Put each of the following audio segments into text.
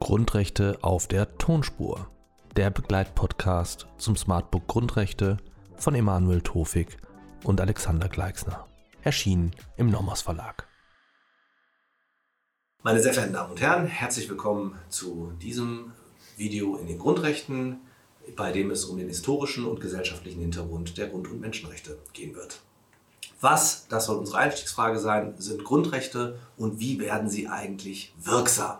Grundrechte auf der Tonspur. Der Begleitpodcast zum Smartbook Grundrechte von Emanuel Tofik und Alexander Gleixner. Erschienen im Nomos Verlag. Meine sehr verehrten Damen und Herren, herzlich willkommen zu diesem Video in den Grundrechten, bei dem es um den historischen und gesellschaftlichen Hintergrund der Grund- und Menschenrechte gehen wird. Was, das soll unsere Einstiegsfrage sein, sind Grundrechte und wie werden sie eigentlich wirksam?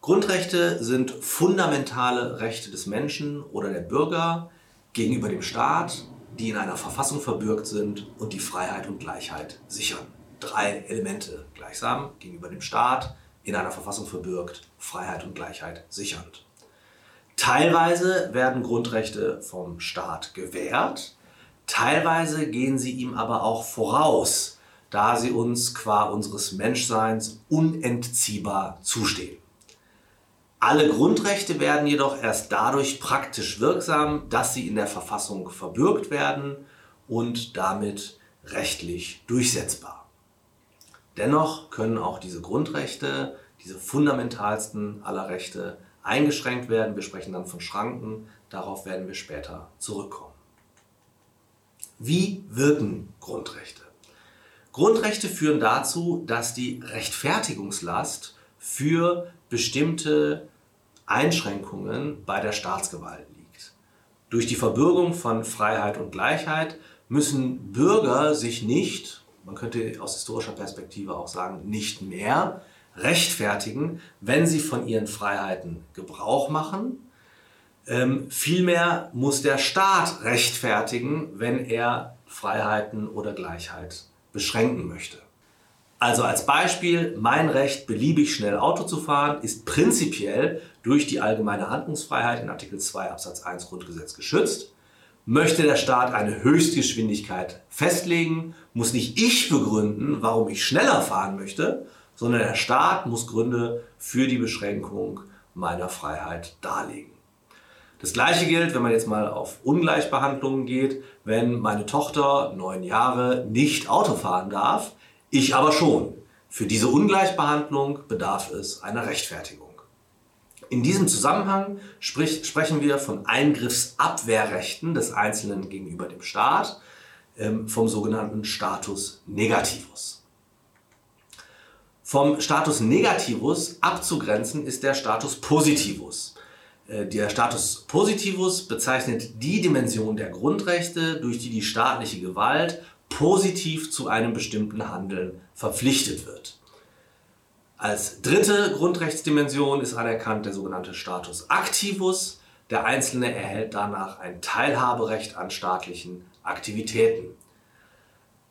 Grundrechte sind fundamentale Rechte des Menschen oder der Bürger gegenüber dem Staat, die in einer Verfassung verbürgt sind und die Freiheit und Gleichheit sichern. Drei Elemente gleichsam gegenüber dem Staat, in einer Verfassung verbürgt, Freiheit und Gleichheit sichernd. Teilweise werden Grundrechte vom Staat gewährt, teilweise gehen sie ihm aber auch voraus, da sie uns qua unseres Menschseins unentziehbar zustehen. Alle Grundrechte werden jedoch erst dadurch praktisch wirksam, dass sie in der Verfassung verbürgt werden und damit rechtlich durchsetzbar. Dennoch können auch diese Grundrechte, diese fundamentalsten aller Rechte, eingeschränkt werden. Wir sprechen dann von Schranken, darauf werden wir später zurückkommen. Wie wirken Grundrechte? Grundrechte führen dazu, dass die Rechtfertigungslast für bestimmte Einschränkungen bei der Staatsgewalt liegt. Durch die Verbürgung von Freiheit und Gleichheit müssen Bürger sich nicht, man könnte aus historischer Perspektive auch sagen, nicht mehr rechtfertigen, wenn sie von ihren Freiheiten Gebrauch machen. Ähm, vielmehr muss der Staat rechtfertigen, wenn er Freiheiten oder Gleichheit beschränken möchte. Also als Beispiel, mein Recht, beliebig schnell Auto zu fahren, ist prinzipiell durch die allgemeine Handlungsfreiheit in Artikel 2 Absatz 1 Grundgesetz geschützt. Möchte der Staat eine Höchstgeschwindigkeit festlegen, muss nicht ich begründen, warum ich schneller fahren möchte, sondern der Staat muss Gründe für die Beschränkung meiner Freiheit darlegen. Das gleiche gilt, wenn man jetzt mal auf Ungleichbehandlungen geht, wenn meine Tochter neun Jahre nicht Auto fahren darf, ich aber schon. Für diese Ungleichbehandlung bedarf es einer Rechtfertigung. In diesem Zusammenhang sprich, sprechen wir von Eingriffsabwehrrechten des Einzelnen gegenüber dem Staat, ähm, vom sogenannten Status Negativus. Vom Status Negativus abzugrenzen ist der Status Positivus. Äh, der Status Positivus bezeichnet die Dimension der Grundrechte, durch die die staatliche Gewalt positiv zu einem bestimmten Handeln verpflichtet wird. Als dritte Grundrechtsdimension ist anerkannt der sogenannte Status activus. Der Einzelne erhält danach ein Teilhaberecht an staatlichen Aktivitäten.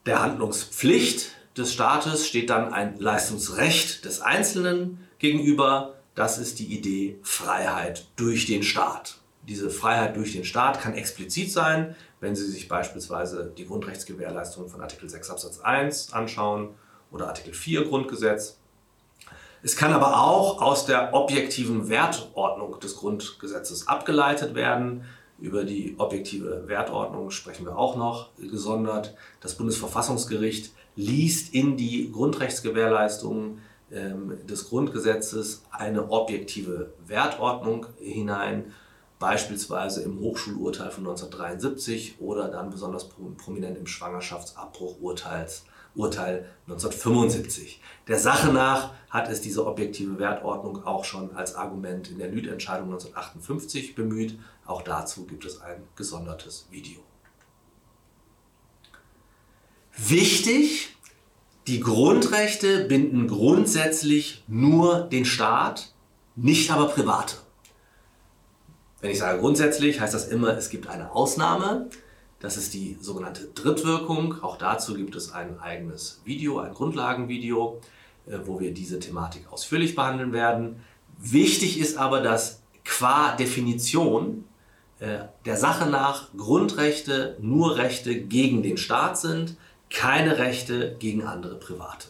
Der Handlungspflicht des Staates steht dann ein Leistungsrecht des Einzelnen gegenüber. Das ist die Idee Freiheit durch den Staat. Diese Freiheit durch den Staat kann explizit sein, wenn Sie sich beispielsweise die Grundrechtsgewährleistung von Artikel 6 Absatz 1 anschauen oder Artikel 4 Grundgesetz. Es kann aber auch aus der objektiven Wertordnung des Grundgesetzes abgeleitet werden. Über die objektive Wertordnung sprechen wir auch noch gesondert. Das Bundesverfassungsgericht liest in die Grundrechtsgewährleistungen ähm, des Grundgesetzes eine objektive Wertordnung hinein beispielsweise im Hochschulurteil von 1973 oder dann besonders prominent im Schwangerschaftsabbruchurteil Urteil 1975. Der Sache nach hat es diese objektive Wertordnung auch schon als Argument in der Lüth-Entscheidung 1958 bemüht. Auch dazu gibt es ein gesondertes Video. Wichtig, die Grundrechte binden grundsätzlich nur den Staat, nicht aber Private. Wenn ich sage grundsätzlich, heißt das immer, es gibt eine Ausnahme. Das ist die sogenannte Drittwirkung. Auch dazu gibt es ein eigenes Video, ein Grundlagenvideo, äh, wo wir diese Thematik ausführlich behandeln werden. Wichtig ist aber, dass qua Definition äh, der Sache nach Grundrechte nur Rechte gegen den Staat sind, keine Rechte gegen andere Private.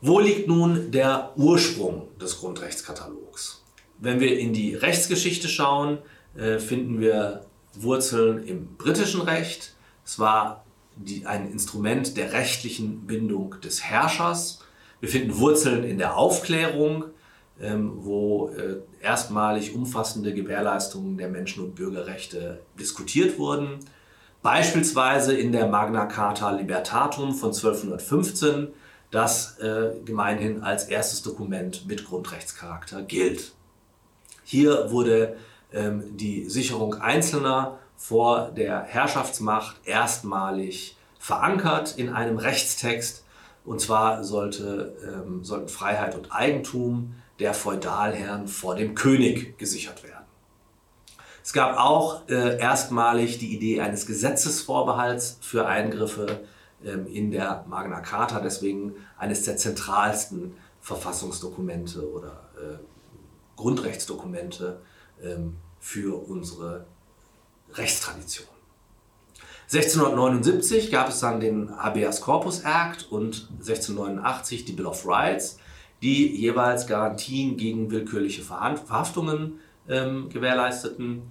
Wo liegt nun der Ursprung des Grundrechtskatalogs? Wenn wir in die Rechtsgeschichte schauen, äh, finden wir Wurzeln im britischen Recht. Es war die, ein Instrument der rechtlichen Bindung des Herrschers. Wir finden Wurzeln in der Aufklärung, ähm, wo äh, erstmalig umfassende Gewährleistungen der Menschen- und Bürgerrechte diskutiert wurden. Beispielsweise in der Magna Carta Libertatum von 1215, das äh, gemeinhin als erstes Dokument mit Grundrechtscharakter gilt. Hier wurde ähm, die Sicherung Einzelner vor der Herrschaftsmacht erstmalig verankert in einem Rechtstext. Und zwar sollte, ähm, sollten Freiheit und Eigentum der Feudalherren vor dem König gesichert werden. Es gab auch äh, erstmalig die Idee eines Gesetzesvorbehalts für Eingriffe ähm, in der Magna Carta, deswegen eines der zentralsten Verfassungsdokumente oder äh, Grundrechtsdokumente ähm, für unsere Rechtstradition. 1679 gab es dann den Habeas Corpus Act und 1689 die Bill of Rights, die jeweils Garantien gegen willkürliche Verhaftungen ähm, gewährleisteten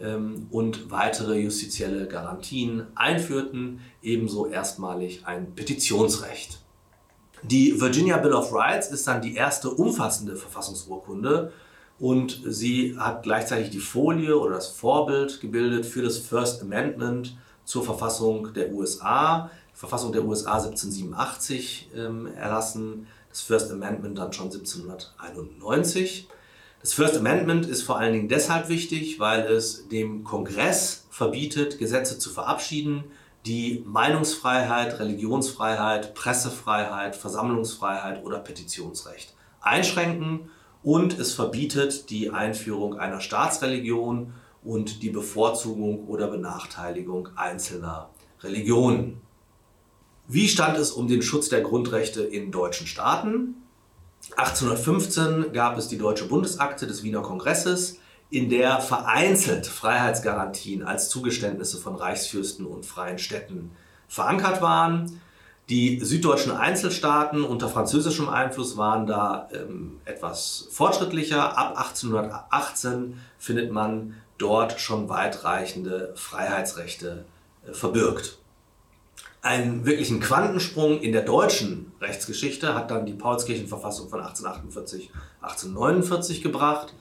ähm, und weitere justizielle Garantien einführten, ebenso erstmalig ein Petitionsrecht. Die Virginia Bill of Rights ist dann die erste umfassende Verfassungsurkunde und sie hat gleichzeitig die Folie oder das Vorbild gebildet für das First Amendment zur Verfassung der USA. Die Verfassung der USA 1787 ähm, erlassen, das First Amendment dann schon 1791. Das First Amendment ist vor allen Dingen deshalb wichtig, weil es dem Kongress verbietet, Gesetze zu verabschieden, die Meinungsfreiheit, Religionsfreiheit, Pressefreiheit, Versammlungsfreiheit oder Petitionsrecht einschränken und es verbietet die Einführung einer Staatsreligion und die Bevorzugung oder Benachteiligung einzelner Religionen. Wie stand es um den Schutz der Grundrechte in deutschen Staaten? 1815 gab es die Deutsche Bundesakte des Wiener Kongresses, in der vereinzelt Freiheitsgarantien als Zugeständnisse von Reichsfürsten und freien Städten verankert waren. Die süddeutschen Einzelstaaten unter französischem Einfluss waren da ähm, etwas fortschrittlicher. Ab 1818 findet man dort schon weitreichende Freiheitsrechte äh, verbürgt. Einen wirklichen Quantensprung in der deutschen Rechtsgeschichte hat dann die Paulskirchenverfassung von 1848, 1849 gebracht.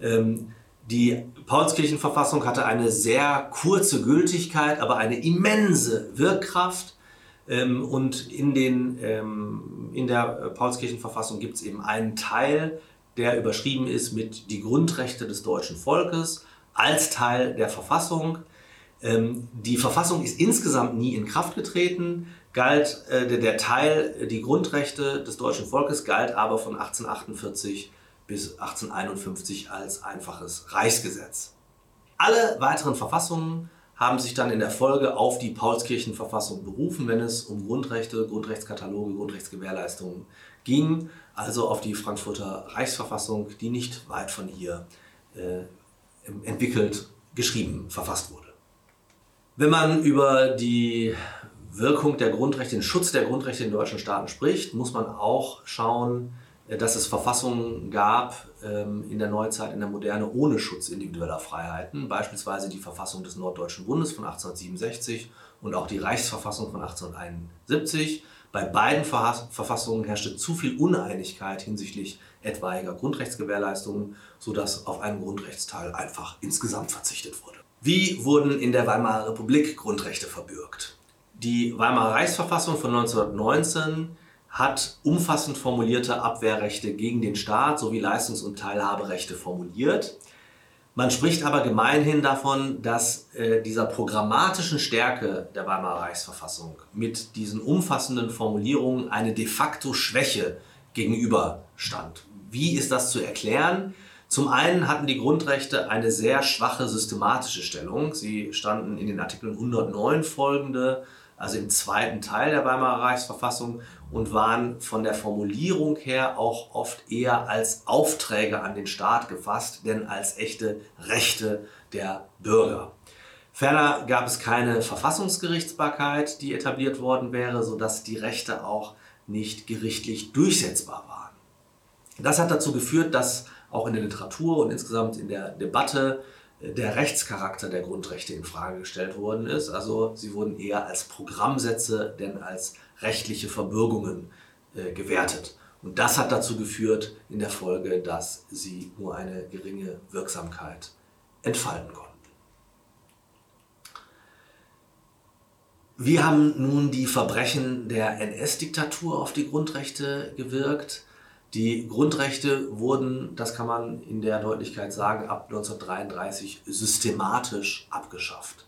Ähm, die Paulskirchenverfassung hatte eine sehr kurze Gültigkeit, aber eine immense Wirkkraft. Ähm, und in, den, ähm, in der Paulskirchenverfassung gibt es eben einen Teil, der überschrieben ist mit die Grundrechte des deutschen Volkes als Teil der Verfassung. Ähm, die Verfassung ist insgesamt nie in Kraft getreten, galt äh, der, der Teil, die Grundrechte des deutschen Volkes galt aber von 1848 bis 1851 als einfaches Reichsgesetz. Alle weiteren Verfassungen haben sich dann in der Folge auf die Paulskirchenverfassung berufen, wenn es um Grundrechte, Grundrechtskataloge, Grundrechtsgewährleistungen ging, also auf die Frankfurter Reichsverfassung, die nicht weit von hier äh, entwickelt, geschrieben, verfasst wurde. Wenn man über die Wirkung der Grundrechte, den Schutz der Grundrechte in deutschen Staaten spricht, muss man auch schauen, äh, dass es Verfassungen gab ähm, in der Neuzeit, in der Moderne ohne Schutz individueller Freiheiten, beispielsweise die Verfassung des Norddeutschen Bundes von 1867 und auch die Reichsverfassung von 1871. Bei beiden Verfassungen herrschte zu viel Uneinigkeit hinsichtlich etwaiger Grundrechtsgewährleistungen, sodass auf einen Grundrechtsteil einfach insgesamt verzichtet wurde. Wie wurden in der Weimarer Republik Grundrechte verbürgt? Die Weimarer Reichsverfassung von 1919 hat umfassend formulierte Abwehrrechte gegen den Staat sowie Leistungs- und Teilhaberechte formuliert. Man spricht aber gemeinhin davon, dass äh, dieser programmatischen Stärke der Weimarer Reichsverfassung mit diesen umfassenden Formulierungen eine de facto Schwäche gegenüberstand. Wie ist das zu erklären? Zum einen hatten die Grundrechte eine sehr schwache systematische Stellung. Sie standen in den Artikeln 109 folgende also im zweiten Teil der Weimarer Reichsverfassung und waren von der Formulierung her auch oft eher als Aufträge an den Staat gefasst, denn als echte Rechte der Bürger. Ferner gab es keine Verfassungsgerichtsbarkeit, die etabliert worden wäre, sodass die Rechte auch nicht gerichtlich durchsetzbar waren. Das hat dazu geführt, dass auch in der Literatur und insgesamt in der Debatte der Rechtscharakter der Grundrechte in Frage gestellt worden ist. Also sie wurden eher als Programmsätze denn als rechtliche Verbürgungen äh, gewertet. Und das hat dazu geführt in der Folge, dass sie nur eine geringe Wirksamkeit entfalten konnten. Wie haben nun die Verbrechen der NS-Diktatur auf die Grundrechte gewirkt? Die Grundrechte wurden, das kann man in der Deutlichkeit sagen, ab 1933 systematisch abgeschafft.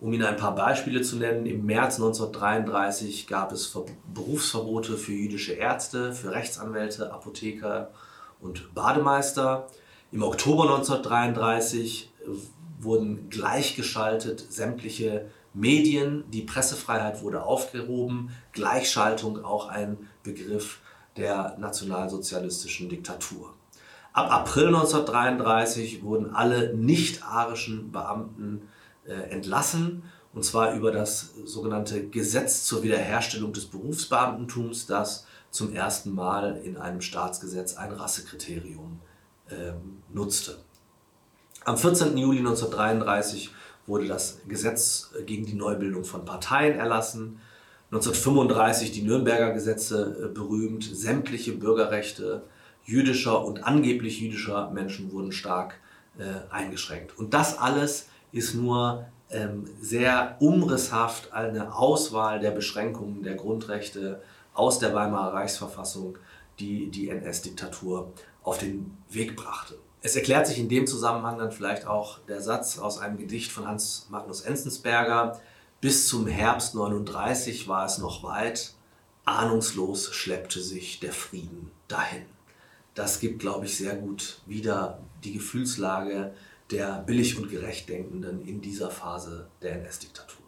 Um Ihnen ein paar Beispiele zu nennen, im März 1933 gab es Berufsverbote für jüdische Ärzte, für Rechtsanwälte, Apotheker und Bademeister. Im Oktober 1933 wurden gleichgeschaltet sämtliche Medien, die Pressefreiheit wurde aufgehoben, Gleichschaltung auch ein Begriff, der nationalsozialistischen Diktatur. Ab April 1933 wurden alle nicht-arischen Beamten äh, entlassen, und zwar über das sogenannte Gesetz zur Wiederherstellung des Berufsbeamtentums, das zum ersten Mal in einem Staatsgesetz ein Rassekriterium ähm, nutzte. Am 14. Juli 1933 wurde das Gesetz gegen die Neubildung von Parteien erlassen. 1935 die Nürnberger Gesetze äh, berühmt, sämtliche Bürgerrechte jüdischer und angeblich jüdischer Menschen wurden stark äh, eingeschränkt. Und das alles ist nur ähm, sehr umrisshaft eine Auswahl der Beschränkungen der Grundrechte aus der Weimarer Reichsverfassung, die die NS-Diktatur auf den Weg brachte. Es erklärt sich in dem Zusammenhang dann vielleicht auch der Satz aus einem Gedicht von Hans Magnus Enzensberger, bis zum Herbst 39 war es noch weit, ahnungslos schleppte sich der Frieden dahin. Das gibt, glaube ich, sehr gut wieder die Gefühlslage der billig und gerecht Denkenden in dieser Phase der NS-Diktatur.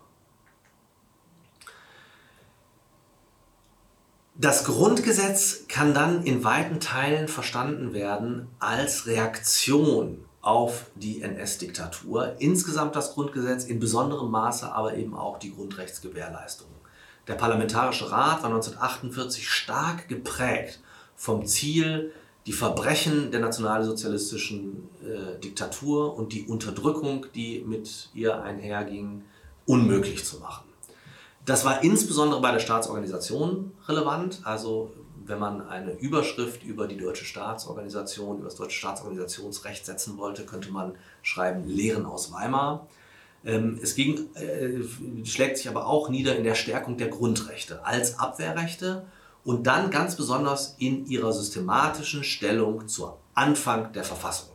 Das Grundgesetz kann dann in weiten Teilen verstanden werden als Reaktion auf die NS-Diktatur. Insgesamt das Grundgesetz, in besonderem Maße aber eben auch die Grundrechtsgewährleistung. Der Parlamentarische Rat war 1948 stark geprägt vom Ziel, die Verbrechen der nationalsozialistischen äh, Diktatur und die Unterdrückung, die mit ihr einherging, unmöglich zu machen. Das war insbesondere bei der Staatsorganisation relevant. Also wenn man eine Überschrift über die deutsche Staatsorganisation, über das deutsche Staatsorganisationsrecht setzen wollte, könnte man schreiben Lehren aus Weimar. Ähm, es ging, äh, schlägt sich aber auch nieder in der Stärkung der Grundrechte als Abwehrrechte und dann ganz besonders in ihrer systematischen Stellung zur Anfang der Verfassung.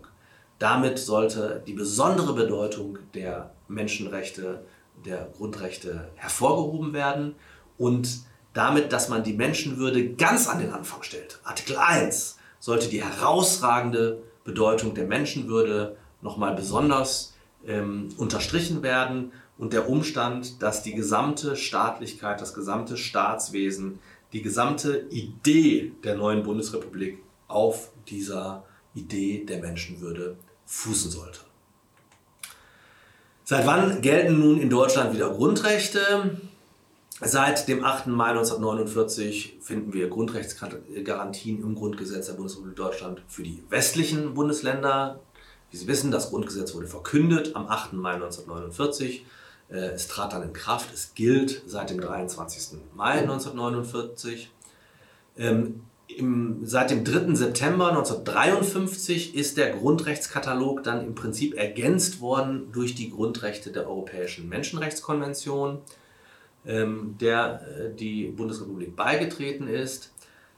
Damit sollte die besondere Bedeutung der Menschenrechte, der Grundrechte hervorgehoben werden und damit, dass man die Menschenwürde ganz an den Anfang stellt. Artikel 1 sollte die herausragende Bedeutung der Menschenwürde nochmal besonders ähm, unterstrichen werden und der Umstand, dass die gesamte Staatlichkeit, das gesamte Staatswesen, die gesamte Idee der neuen Bundesrepublik auf dieser Idee der Menschenwürde fußen sollte. Seit wann gelten nun in Deutschland wieder Grundrechte? Seit dem 8. Mai 1949 finden wir Grundrechtsgarantien im Grundgesetz der Bundesrepublik Deutschland für die westlichen Bundesländer. Wie Sie wissen, das Grundgesetz wurde verkündet am 8. Mai 1949. Äh, es trat dann in Kraft. Es gilt seit dem 23. Mai 1949. Ähm, seit dem 3. September 1953 ist der Grundrechtskatalog dann im Prinzip ergänzt worden durch die Grundrechte der Europäischen Menschenrechtskonvention der äh, die Bundesrepublik beigetreten ist.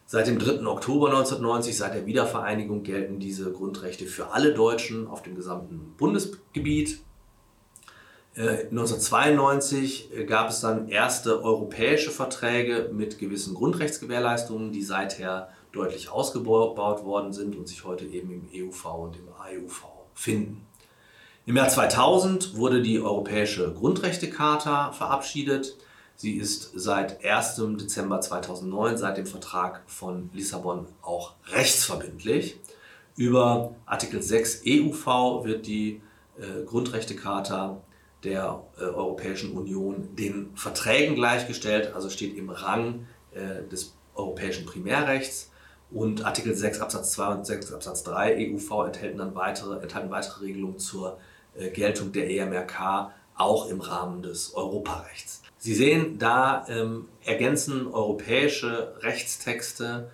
Seit dem 3. Oktober 1990, seit der Wiedervereinigung, gelten diese Grundrechte für alle Deutschen auf dem gesamten Bundesgebiet. Äh, 1992 äh, gab es dann erste europäische Verträge mit gewissen Grundrechtsgewährleistungen, die seither deutlich ausgebaut worden sind und sich heute eben im EUV und im AEUV finden. Im Jahr 2000 wurde die Europäische Grundrechtecharta verabschiedet. Sie ist seit 1. Dezember 2009, seit dem Vertrag von Lissabon, auch rechtsverbindlich. Über Artikel 6 EUV wird die äh, Grundrechtecharta der äh, Europäischen Union den Verträgen gleichgestellt, also steht im Rang äh, des europäischen Primärrechts. Und Artikel 6 Absatz 2 und 6 Absatz 3 EUV enthalten dann weitere, enthalten weitere Regelungen zur äh, Geltung der EMRK auch im Rahmen des Europarechts. Sie sehen, da ähm, ergänzen europäische Rechtstexte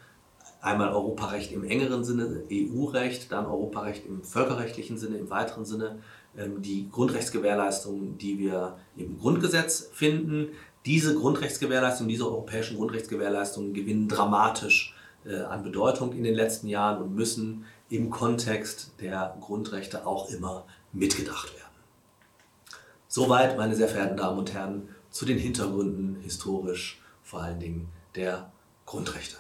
einmal Europarecht im engeren Sinne, EU-Recht, dann Europarecht im völkerrechtlichen Sinne, im weiteren Sinne, ähm, die Grundrechtsgewährleistungen, die wir im Grundgesetz finden. Diese Grundrechtsgewährleistungen, diese europäischen Grundrechtsgewährleistungen gewinnen dramatisch äh, an Bedeutung in den letzten Jahren und müssen im Kontext der Grundrechte auch immer mitgedacht werden. Soweit, meine sehr verehrten Damen und Herren, zu den Hintergründen historisch vor allen Dingen der Grundrechte.